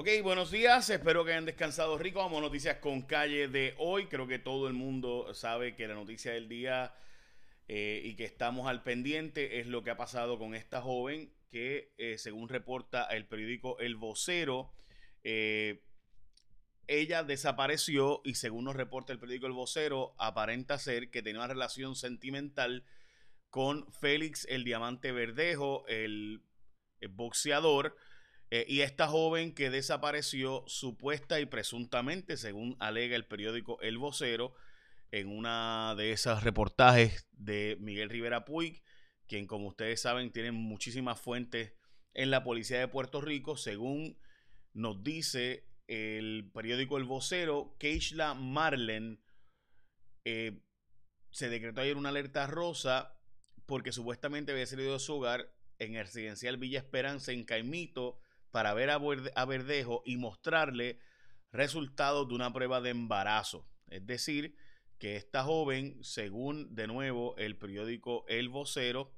Ok, buenos días, espero que hayan descansado rico. Vamos a noticias con calle de hoy. Creo que todo el mundo sabe que la noticia del día eh, y que estamos al pendiente es lo que ha pasado con esta joven que, eh, según reporta el periódico El Vocero, eh, ella desapareció y según nos reporta el periódico El Vocero, aparenta ser que tenía una relación sentimental con Félix el Diamante Verdejo, el boxeador eh, y esta joven que desapareció supuesta y presuntamente, según alega el periódico El Vocero, en una de esas reportajes de Miguel Rivera Puig, quien como ustedes saben tiene muchísimas fuentes en la policía de Puerto Rico, según nos dice el periódico El Vocero, Keishla Marlen eh, se decretó ayer una alerta rosa porque supuestamente había salido de su hogar en el residencial Villa Esperanza en Caimito para ver a, Verdejo y mostrarle resultados de una prueba de embarazo. Es decir, que esta joven, según de nuevo el periódico El Vocero,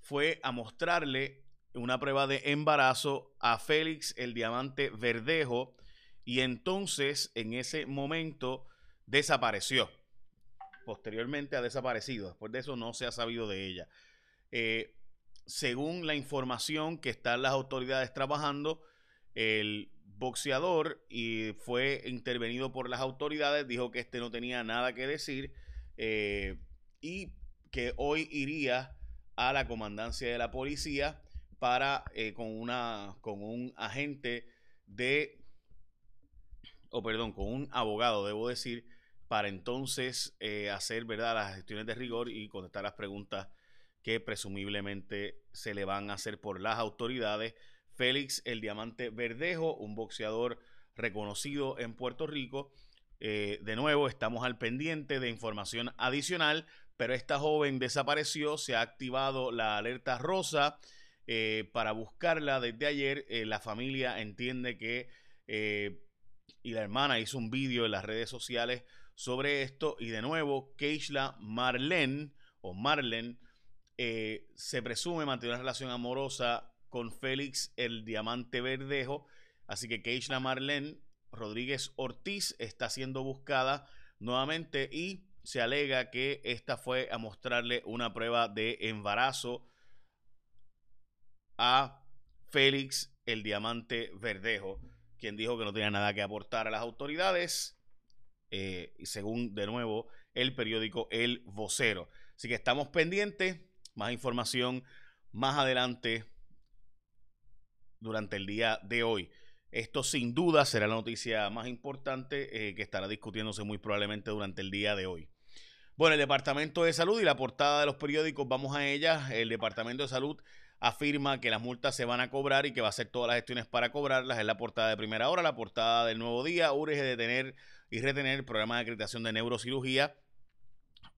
fue a mostrarle una prueba de embarazo a Félix el Diamante Verdejo y entonces en ese momento desapareció. Posteriormente ha desaparecido. Después de eso no se ha sabido de ella. Eh, según la información que están las autoridades trabajando, el boxeador y fue intervenido por las autoridades, dijo que este no tenía nada que decir eh, y que hoy iría a la comandancia de la policía para eh, con una con un agente de o perdón con un abogado debo decir para entonces eh, hacer verdad las gestiones de rigor y contestar las preguntas que presumiblemente se le van a hacer por las autoridades. Félix el Diamante Verdejo, un boxeador reconocido en Puerto Rico. Eh, de nuevo, estamos al pendiente de información adicional, pero esta joven desapareció, se ha activado la alerta rosa eh, para buscarla desde ayer. Eh, la familia entiende que, y la hermana hizo un vídeo en las redes sociales sobre esto, y de nuevo, Keishla Marlene, o Marlen, eh, se presume mantener una relación amorosa con Félix el Diamante Verdejo. Así que Keishla Marlene Rodríguez Ortiz está siendo buscada nuevamente y se alega que esta fue a mostrarle una prueba de embarazo a Félix el Diamante Verdejo, quien dijo que no tenía nada que aportar a las autoridades, eh, según de nuevo el periódico El Vocero. Así que estamos pendientes más información más adelante durante el día de hoy. Esto sin duda será la noticia más importante eh, que estará discutiéndose muy probablemente durante el día de hoy. Bueno, el Departamento de Salud y la portada de los periódicos, vamos a ella. El Departamento de Salud afirma que las multas se van a cobrar y que va a hacer todas las gestiones para cobrarlas. Es la portada de primera hora, la portada del nuevo día. Urge detener y retener el programa de acreditación de neurocirugía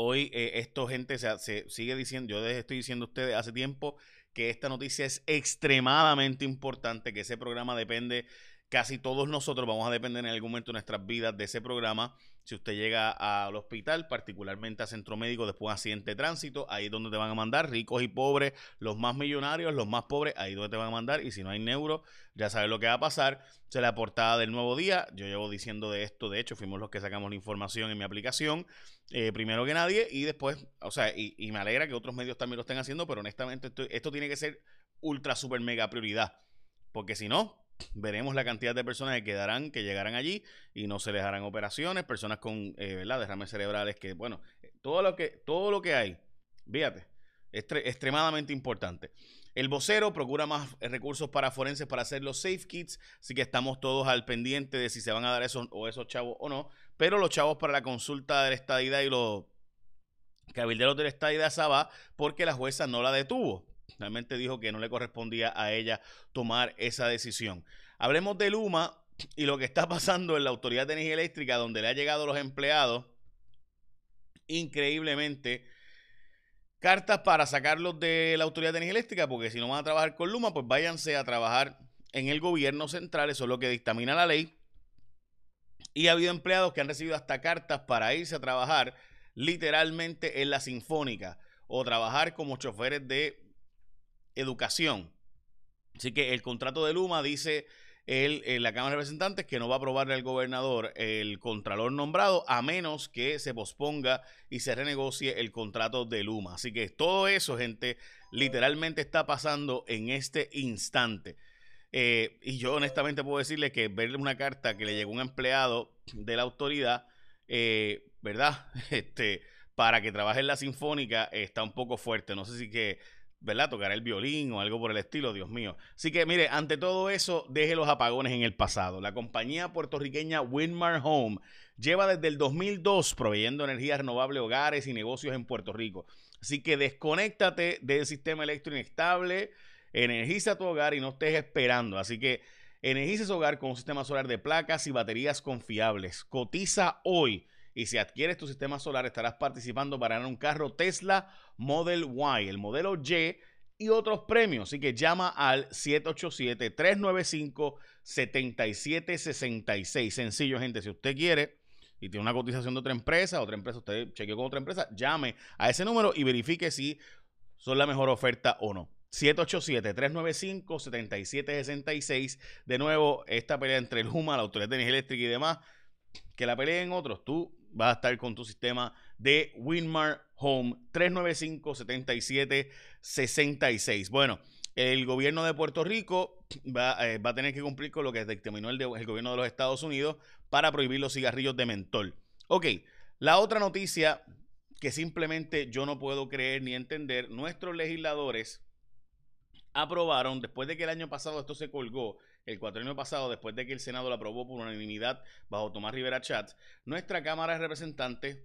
Hoy eh, esto, gente, se, sigue diciendo, yo les estoy diciendo a ustedes hace tiempo que esta noticia es extremadamente importante, que ese programa depende, casi todos nosotros vamos a depender en algún momento de nuestras vidas de ese programa si usted llega al hospital, particularmente a centro médico después de accidente de tránsito, ahí es donde te van a mandar, ricos y pobres, los más millonarios, los más pobres, ahí es donde te van a mandar. Y si no hay neuro, ya sabes lo que va a pasar. Se la portada del nuevo día. Yo llevo diciendo de esto, de hecho, fuimos los que sacamos la información en mi aplicación, eh, primero que nadie, y después, o sea, y, me alegra que otros medios también lo estén haciendo, pero honestamente esto, esto tiene que ser ultra, super, mega prioridad. Porque si no, veremos la cantidad de personas que quedarán, que llegarán allí y no se les harán operaciones, personas con eh, derrames cerebrales, que bueno, todo lo que, todo lo que hay, fíjate, es extremadamente importante. El vocero procura más recursos para forenses para hacer los safe kits, así que estamos todos al pendiente de si se van a dar esos o esos chavos o no, pero los chavos para la consulta de la estadidad y los cabilderos de la estadidad Saba porque la jueza no la detuvo. Realmente dijo que no le correspondía a ella tomar esa decisión. Hablemos de Luma y lo que está pasando en la Autoridad de Energía Eléctrica, donde le ha llegado los empleados, increíblemente, cartas para sacarlos de la Autoridad de Energía Eléctrica, porque si no van a trabajar con Luma, pues váyanse a trabajar en el gobierno central, eso es lo que dictamina la ley. Y ha habido empleados que han recibido hasta cartas para irse a trabajar literalmente en la Sinfónica o trabajar como choferes de educación. Así que el contrato de Luma dice el, en la Cámara de Representantes que no va a aprobarle al gobernador el contralor nombrado a menos que se posponga y se renegocie el contrato de Luma. Así que todo eso, gente, literalmente está pasando en este instante. Eh, y yo honestamente puedo decirle que ver una carta que le llegó un empleado de la autoridad, eh, ¿verdad? Este, para que trabaje en la sinfónica está un poco fuerte. No sé si que, ¿verdad? Tocar el violín o algo por el estilo, Dios mío. Así que, mire, ante todo eso, deje los apagones en el pasado. La compañía puertorriqueña Winmar Home lleva desde el 2002 proveyendo energía renovable a hogares y negocios en Puerto Rico. Así que desconéctate del sistema eléctrico inestable Energiza tu hogar y no estés esperando. Así que energiza tu hogar con un sistema solar de placas y baterías confiables. Cotiza hoy. Y si adquieres tu sistema solar, estarás participando para ganar un carro Tesla Model Y, el modelo Y y otros premios. Así que llama al 787-395-7766. Sencillo, gente. Si usted quiere y tiene una cotización de otra empresa, otra empresa, usted chequeó con otra empresa, llame a ese número y verifique si son la mejor oferta o no. 787-395-7766. De nuevo, esta pelea entre el Huma, la Autoridad de Energía Eléctrica y demás, que la peleen otros, tú vas a estar con tu sistema de Winmar Home 395-7766. Bueno, el gobierno de Puerto Rico va, eh, va, a tener que cumplir con lo que determinó el, el gobierno de los Estados Unidos para prohibir los cigarrillos de mentol. Ok, la otra noticia que simplemente yo no puedo creer ni entender, nuestros legisladores aprobaron, después de que el año pasado esto se colgó, el año pasado, después de que el Senado lo aprobó por unanimidad bajo Tomás Rivera Chats, nuestra Cámara de Representantes,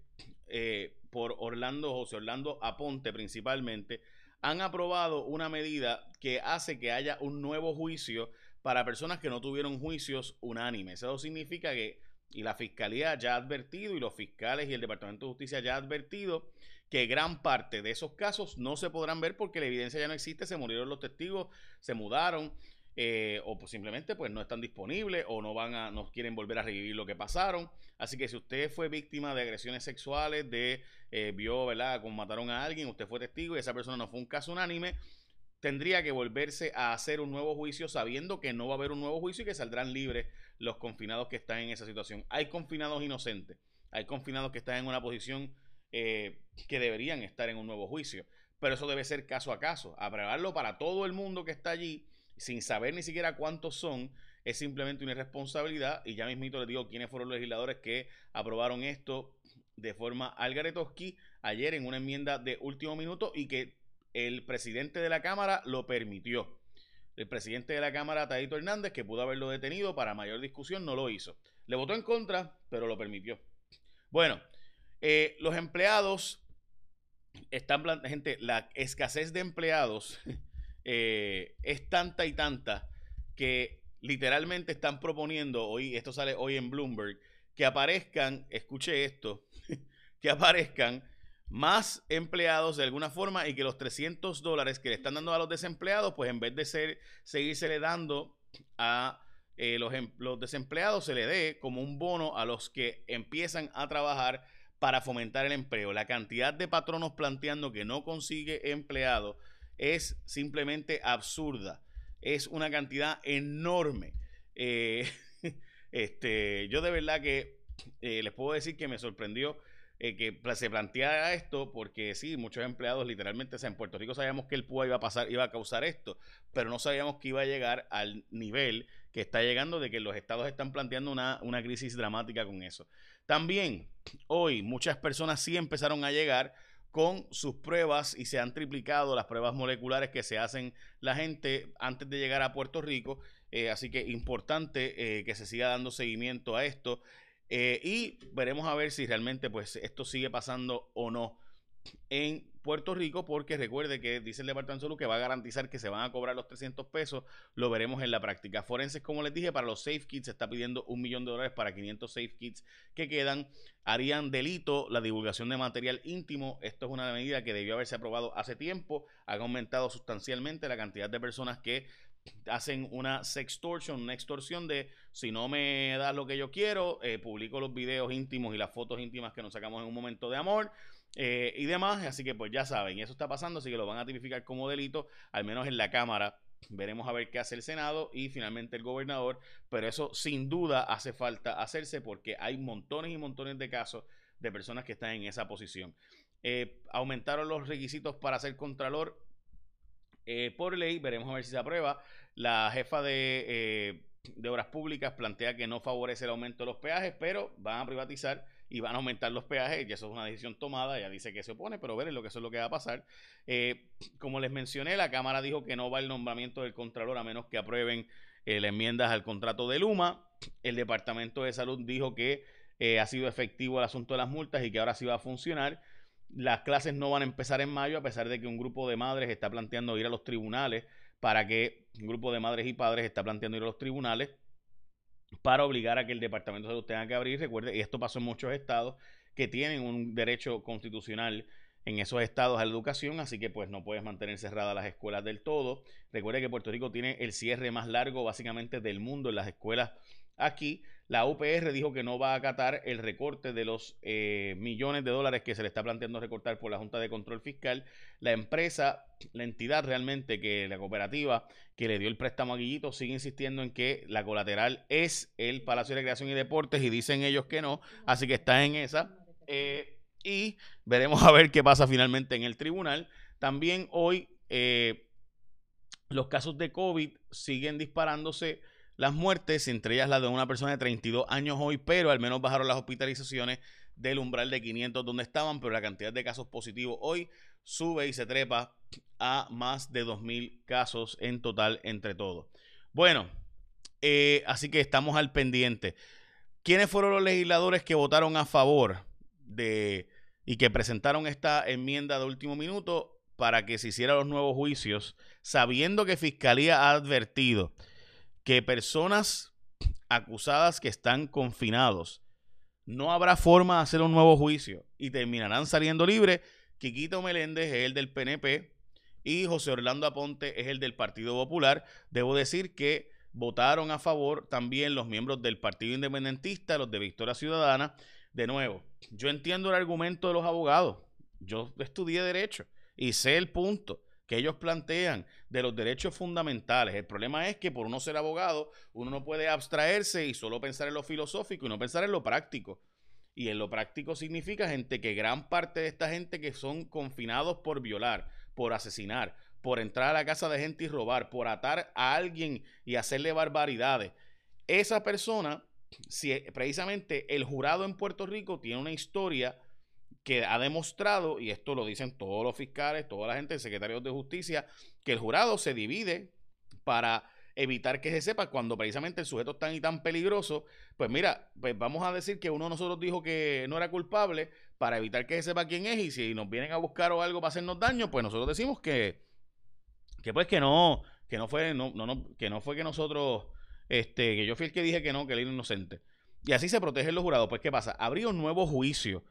eh, por Orlando, José Orlando Aponte principalmente, han aprobado una medida que hace que haya un nuevo juicio para personas que no tuvieron juicios unánimes. Eso significa que, y la Fiscalía ya ha advertido, y los fiscales y el Departamento de Justicia ya ha advertido, que gran parte de esos casos no se podrán ver porque la evidencia ya no existe, se murieron los testigos, se mudaron, eh, o pues simplemente pues no están disponibles o no van a, no quieren volver a revivir lo que pasaron. Así que si usted fue víctima de agresiones sexuales, de eh, vio, ¿verdad?, como mataron a alguien, usted fue testigo y esa persona no fue un caso unánime, tendría que volverse a hacer un nuevo juicio sabiendo que no va a haber un nuevo juicio y que saldrán libres los confinados que están en esa situación. Hay confinados inocentes, hay confinados que están en una posición eh, que deberían estar en un nuevo juicio. Pero eso debe ser caso a caso. Aprobarlo para todo el mundo que está allí, sin saber ni siquiera cuántos son, es simplemente una irresponsabilidad. Y ya mismito les digo quiénes fueron los legisladores que aprobaron esto de forma algaretoski ayer en una enmienda de último minuto y que el presidente de la Cámara lo permitió. El presidente de la Cámara, Tadito Hernández, que pudo haberlo detenido para mayor discusión, no lo hizo. Le votó en contra, pero lo permitió. Bueno, eh, los empleados están, gente, la escasez de empleados eh, es tanta y tanta que literalmente están proponiendo, hoy, esto sale hoy en Bloomberg, que aparezcan, escuche esto, que aparezcan más empleados de alguna forma y que los 300 dólares que le están dando a los desempleados, pues en vez de ser, seguirse dando a eh, los, em, los desempleados, se le dé como un bono a los que empiezan a trabajar para fomentar el empleo. La cantidad de patronos planteando que no consigue empleado es simplemente absurda. Es una cantidad enorme. Eh, este, yo de verdad que eh, les puedo decir que me sorprendió eh, que se planteara esto, porque sí, muchos empleados literalmente, en Puerto Rico sabíamos que el PUA iba a pasar, iba a causar esto, pero no sabíamos que iba a llegar al nivel que está llegando de que los estados están planteando una, una crisis dramática con eso. También hoy muchas personas sí empezaron a llegar con sus pruebas y se han triplicado las pruebas moleculares que se hacen la gente antes de llegar a Puerto Rico. Eh, así que importante eh, que se siga dando seguimiento a esto. Eh, y veremos a ver si realmente pues esto sigue pasando o no en Puerto Rico, porque recuerde que dice el Departamento de Salud que va a garantizar que se van a cobrar los 300 pesos, lo veremos en la práctica. Forenses, como les dije, para los safe kits se está pidiendo un millón de dólares para 500 safe kits que quedan. Harían delito la divulgación de material íntimo. Esto es una medida que debió haberse aprobado hace tiempo. Ha aumentado sustancialmente la cantidad de personas que hacen una sextortion, una extorsión de si no me das lo que yo quiero, eh, publico los videos íntimos y las fotos íntimas que nos sacamos en un momento de amor eh, y demás. Así que pues ya saben, eso está pasando, así que lo van a tipificar como delito, al menos en la Cámara Veremos a ver qué hace el Senado y finalmente el gobernador, pero eso sin duda hace falta hacerse porque hay montones y montones de casos de personas que están en esa posición. Eh, aumentaron los requisitos para ser contralor eh, por ley, veremos a ver si se aprueba. La jefa de, de Obras Públicas plantea que no favorece el aumento de los peajes, pero van a privatizar y van a aumentar los peajes, y eso es una decisión tomada, ella dice que se opone, pero ver lo que eso es lo que va a pasar. Eh, como les mencioné, la Cámara dijo que no va el nombramiento del Contralor a menos que aprueben las enmiendas al contrato de Luma. El Departamento de Salud dijo que ha sido efectivo el asunto de las multas y que ahora sí va a funcionar. Las clases no van a empezar en mayo, a pesar de que un grupo de madres está planteando ir a los tribunales para que un grupo de madres y padres está planteando ir a los tribunales para obligar a que el Departamento de Salud tenga que abrir. Recuerde, y esto pasó en muchos estados que tienen un derecho constitucional en esos estados a la educación, así que pues no puedes mantener cerradas las escuelas del todo. Recuerde que Puerto Rico tiene el cierre más largo básicamente del mundo en las escuelas aquí. La UPR dijo que no va a acatar el recorte de los eh, millones de dólares que se le está planteando recortar por la Junta de Control Fiscal. La empresa, la entidad realmente que la cooperativa que le dio el préstamo a Guillito sigue insistiendo en que la colateral es el Palacio de Recreación y Deportes y dicen ellos que no, así que está en esa. Eh, y veremos a ver qué pasa finalmente en el tribunal. También hoy eh, los casos de COVID siguen disparándose las muertes, entre ellas la de una persona de 32 años hoy, pero al menos bajaron las hospitalizaciones del umbral de 500 donde estaban, pero la cantidad de casos positivos hoy sube y se trepa a más de 2.000 casos en total entre todos. Bueno, eh, así que estamos al pendiente. ¿Quiénes fueron los legisladores que votaron a favor de y que presentaron esta enmienda de último minuto para que se hicieran los nuevos juicios, sabiendo que Fiscalía ha advertido que personas acusadas que están confinados no habrá forma de hacer un nuevo juicio y terminarán saliendo libres. Quiquito Meléndez es el del PNP y José Orlando Aponte es el del Partido Popular. Debo decir que votaron a favor también los miembros del Partido Independentista, los de Victoria Ciudadana. De nuevo, yo entiendo el argumento de los abogados. Yo estudié derecho y sé el punto que ellos plantean de los derechos fundamentales. El problema es que por uno ser abogado, uno no puede abstraerse y solo pensar en lo filosófico y no pensar en lo práctico. Y en lo práctico significa, gente, que gran parte de esta gente que son confinados por violar, por asesinar, por entrar a la casa de gente y robar, por atar a alguien y hacerle barbaridades, esa persona, si precisamente el jurado en Puerto Rico tiene una historia que ha demostrado, y esto lo dicen todos los fiscales, toda la gente, secretarios de justicia, que el jurado se divide para evitar que se sepa cuando precisamente el sujeto es tan y tan peligroso, pues mira, pues vamos a decir que uno de nosotros dijo que no era culpable para evitar que se sepa quién es y si nos vienen a buscar o algo para hacernos daño, pues nosotros decimos que, que pues que no, que no fue, no, no, que no fue que nosotros, este, que yo fui el que dije que no, que él era inocente. Y así se protegen los jurados. Pues, ¿qué pasa? Habría un nuevo juicio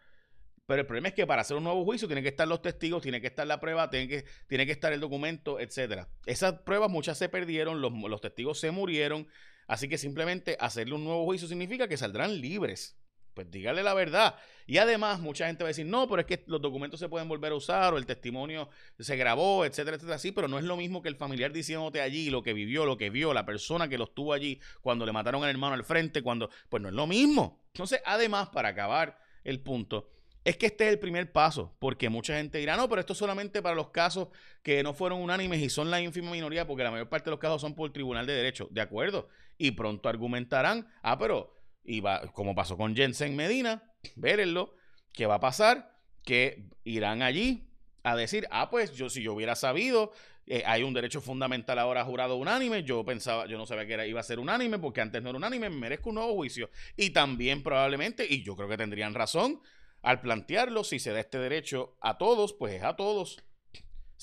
pero el problema es que para hacer un nuevo juicio tienen que estar los testigos, tiene que estar la prueba, tiene que, que estar el documento, etcétera. Esas pruebas muchas se perdieron, los, los testigos se murieron, así que simplemente hacerle un nuevo juicio significa que saldrán libres. Pues dígale la verdad. Y además, mucha gente va a decir, no, pero es que los documentos se pueden volver a usar o el testimonio se grabó, etcétera, etcétera. Sí, pero no es lo mismo que el familiar diciéndote allí lo que vivió, lo que vio, la persona que lo estuvo allí cuando le mataron al hermano al frente, cuando. Pues no es lo mismo. Entonces, además, para acabar el punto, es que este es el primer paso, porque mucha gente dirá, no, pero esto es solamente para los casos que no fueron unánimes y son la ínfima minoría, porque la mayor parte de los casos son por el Tribunal de Derecho, de acuerdo. Y pronto argumentarán, ah, pero, y va, como pasó con Jensen Medina, vérenlo, ¿qué va a pasar? Que irán allí a decir, ah, pues yo si yo hubiera sabido, eh, hay un derecho fundamental ahora jurado unánime, yo pensaba, yo no sabía que era, iba a ser unánime, porque antes no era unánime, merezco un nuevo juicio. Y también probablemente, y yo creo que tendrían razón, al plantearlo, si se da este derecho a todos, pues es a todos.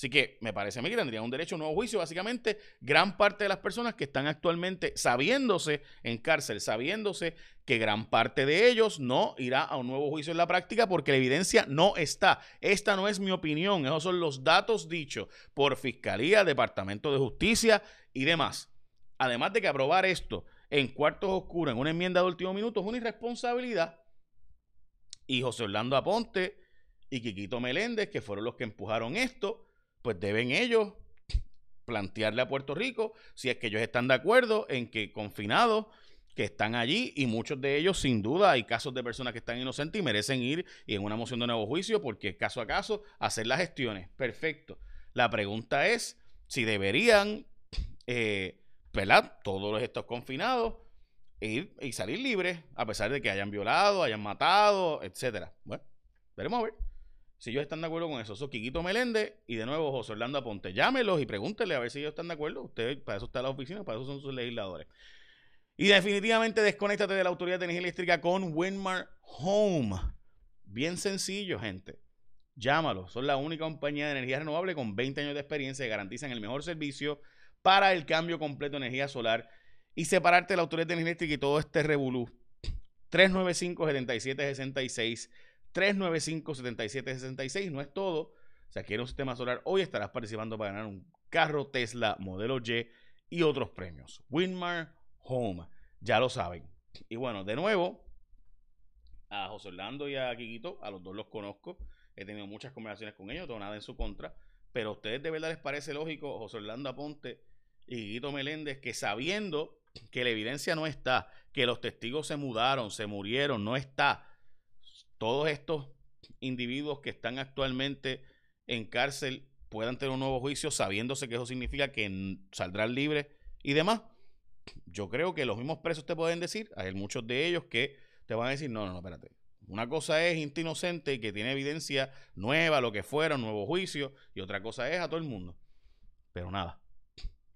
Así que me parece a mí que tendrían un derecho a un nuevo juicio. Básicamente, gran parte de las personas que están actualmente sabiéndose en cárcel, sabiéndose que gran parte de ellos no irá a un nuevo juicio en la práctica porque la evidencia no está. Esta no es mi opinión, esos son los datos dichos por Fiscalía, Departamento de Justicia y demás. Además de que aprobar esto en cuartos oscuros, en una enmienda de último minuto, es una irresponsabilidad y José Orlando Aponte y Quiquito Meléndez, que fueron los que empujaron esto, pues deben ellos plantearle a Puerto Rico si es que ellos están de acuerdo en que confinados que están allí y muchos de ellos sin duda hay casos de personas que están inocentes y merecen ir y en una moción de nuevo juicio porque caso a caso hacer las gestiones. Perfecto. La pregunta es si deberían, eh, ¿verdad? Todos estos confinados y salir libres a pesar de que hayan violado, hayan matado, etcétera. Bueno, veremos a ver. Si ellos están de acuerdo con eso, eso Quiquito Meléndez y de nuevo José Orlando Aponte. Llámelos y pregúntenle a ver si ellos están de acuerdo. Ustedes, para eso está la oficina, para eso son sus legisladores. Y definitivamente desconéctate de la Autoridad de Energía Eléctrica con Winmar Home. Bien sencillo, gente. Llámalos. Son la única compañía de energía renovable con 20 años de experiencia y garantizan el mejor servicio para el cambio completo de energía solar y separarte la Autoridad de Energía Eléctrica y todo este revolú. 395-7766. 395-7766. No es todo. Si adquieres un sistema solar, hoy estarás participando para ganar un carro Tesla modelo Y y otros premios. Winmar Home. Ya lo saben. Y bueno, de nuevo, a José Orlando y a Quiquito, a los dos los conozco. He tenido muchas conversaciones con ellos, no tengo nada en su contra. Pero a ustedes de verdad les parece lógico, José Orlando Aponte y Quiquito Meléndez, que sabiendo que la evidencia no está, que los testigos se mudaron, se murieron, no está. Todos estos individuos que están actualmente en cárcel puedan tener un nuevo juicio sabiéndose que eso significa que saldrán libres y demás. Yo creo que los mismos presos te pueden decir, hay muchos de ellos que te van a decir, no, no, no, espérate. Una cosa es inocente y que tiene evidencia nueva, lo que fuera, un nuevo juicio, y otra cosa es a todo el mundo. Pero nada,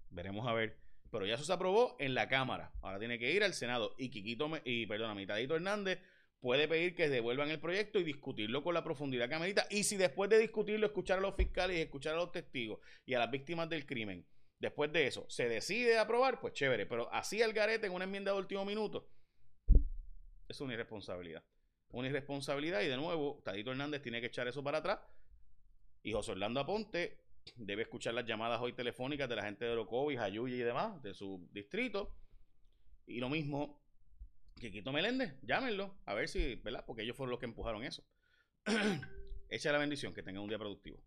veremos a ver. Pero ya eso se aprobó en la Cámara. Ahora tiene que ir al Senado. Y Quiquito, y perdón, Mitadito Hernández puede pedir que devuelvan el proyecto y discutirlo con la profundidad que amerita. Y si después de discutirlo, escuchar a los fiscales y escuchar a los testigos y a las víctimas del crimen, Después de eso, se decide aprobar, pues chévere. Pero así el garete en una enmienda de último minuto es una irresponsabilidad. Una irresponsabilidad y de nuevo, Tadito Hernández tiene que echar eso para atrás. Y José Orlando Aponte debe escuchar las llamadas hoy telefónicas de la gente de Orocovis, Ayuya y demás, de su distrito. Y lo mismo que Quito Meléndez, llámenlo, a ver si, ¿verdad? Porque ellos fueron los que empujaron eso. Echa la bendición, que tengan un día productivo.